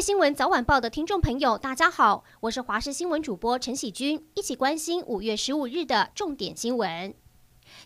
新闻早晚报的听众朋友，大家好，我是华视新闻主播陈喜君，一起关心五月十五日的重点新闻。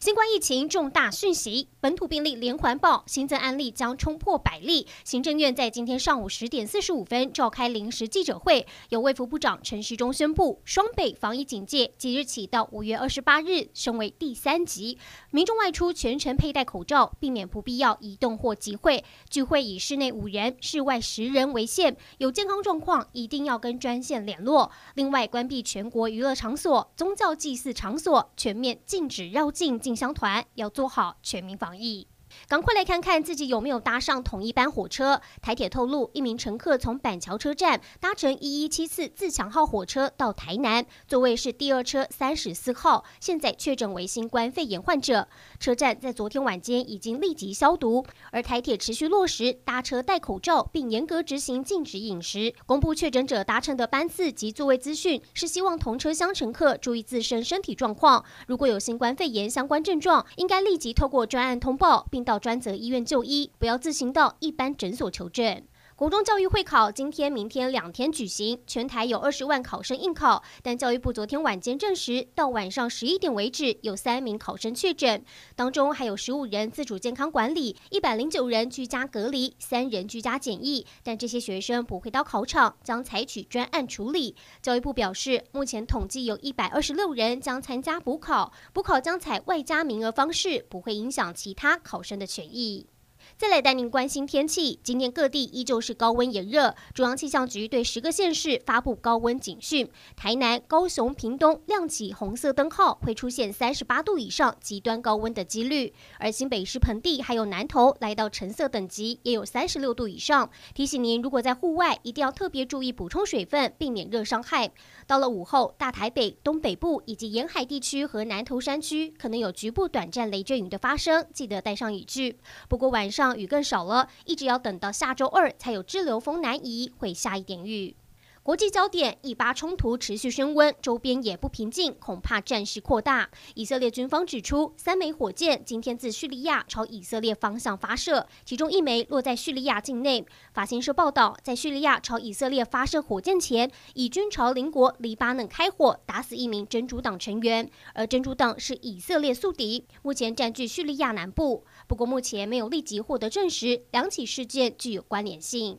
新冠疫情重大讯息，本土病例连环爆，新增案例将冲破百例。行政院在今天上午十点四十五分召开临时记者会，由卫福部长陈时中宣布，双北防疫警戒即日起到五月二十八日升为第三级，民众外出全程佩戴口罩，避免不必要移动或集会，聚会以室内五人、室外十人为限，有健康状况一定要跟专线联络。另外，关闭全国娱乐场所、宗教祭祀场所，全面禁止绕境进香团要做好全民防疫。赶快来看看自己有没有搭上同一班火车。台铁透露，一名乘客从板桥车站搭乘一一七四自强号火车到台南，座位是第二车三十四号，现在确诊为新冠肺炎患者。车站在昨天晚间已经立即消毒，而台铁持续落实搭车戴口罩，并严格执行禁止饮食。公布确诊者搭乘的班次及座位资讯，是希望同车厢乘客注意自身身体状况，如果有新冠肺炎相关症状，应该立即透过专案通报，并到专责医院就医，不要自行到一般诊所求诊。国中教育会考今天、明天两天举行，全台有二十万考生应考，但教育部昨天晚间证实，到晚上十一点为止，有三名考生确诊，当中还有十五人自主健康管理，一百零九人居家隔离，三人居家检疫。但这些学生不会到考场，将采取专案处理。教育部表示，目前统计有一百二十六人将参加补考，补考将采外加名额方式，不会影响其他考生的权益。再来带您关心天气，今天各地依旧是高温炎热，中央气象局对十个县市发布高温警讯，台南、高雄、屏东亮起红色灯号，会出现三十八度以上极端高温的几率，而新北市盆地还有南投来到橙色等级，也有三十六度以上。提醒您，如果在户外，一定要特别注意补充水分，避免热伤害。到了午后，大台北、东北部以及沿海地区和南投山区可能有局部短暂雷阵雨的发生，记得带上雨具。不过晚上。雨更少了，一直要等到下周二才有支流风南移，会下一点雨。国际焦点：以巴冲突持续升温，周边也不平静，恐怕战事扩大。以色列军方指出，三枚火箭今天自叙利亚朝以色列方向发射，其中一枚落在叙利亚境内。法新社报道，在叙利亚朝以色列发射火箭前，以军朝邻国黎巴嫩开火，打死一名真主党成员，而真主党是以色列宿敌，目前占据叙利亚南部。不过，目前没有立即获得证实，两起事件具有关联性。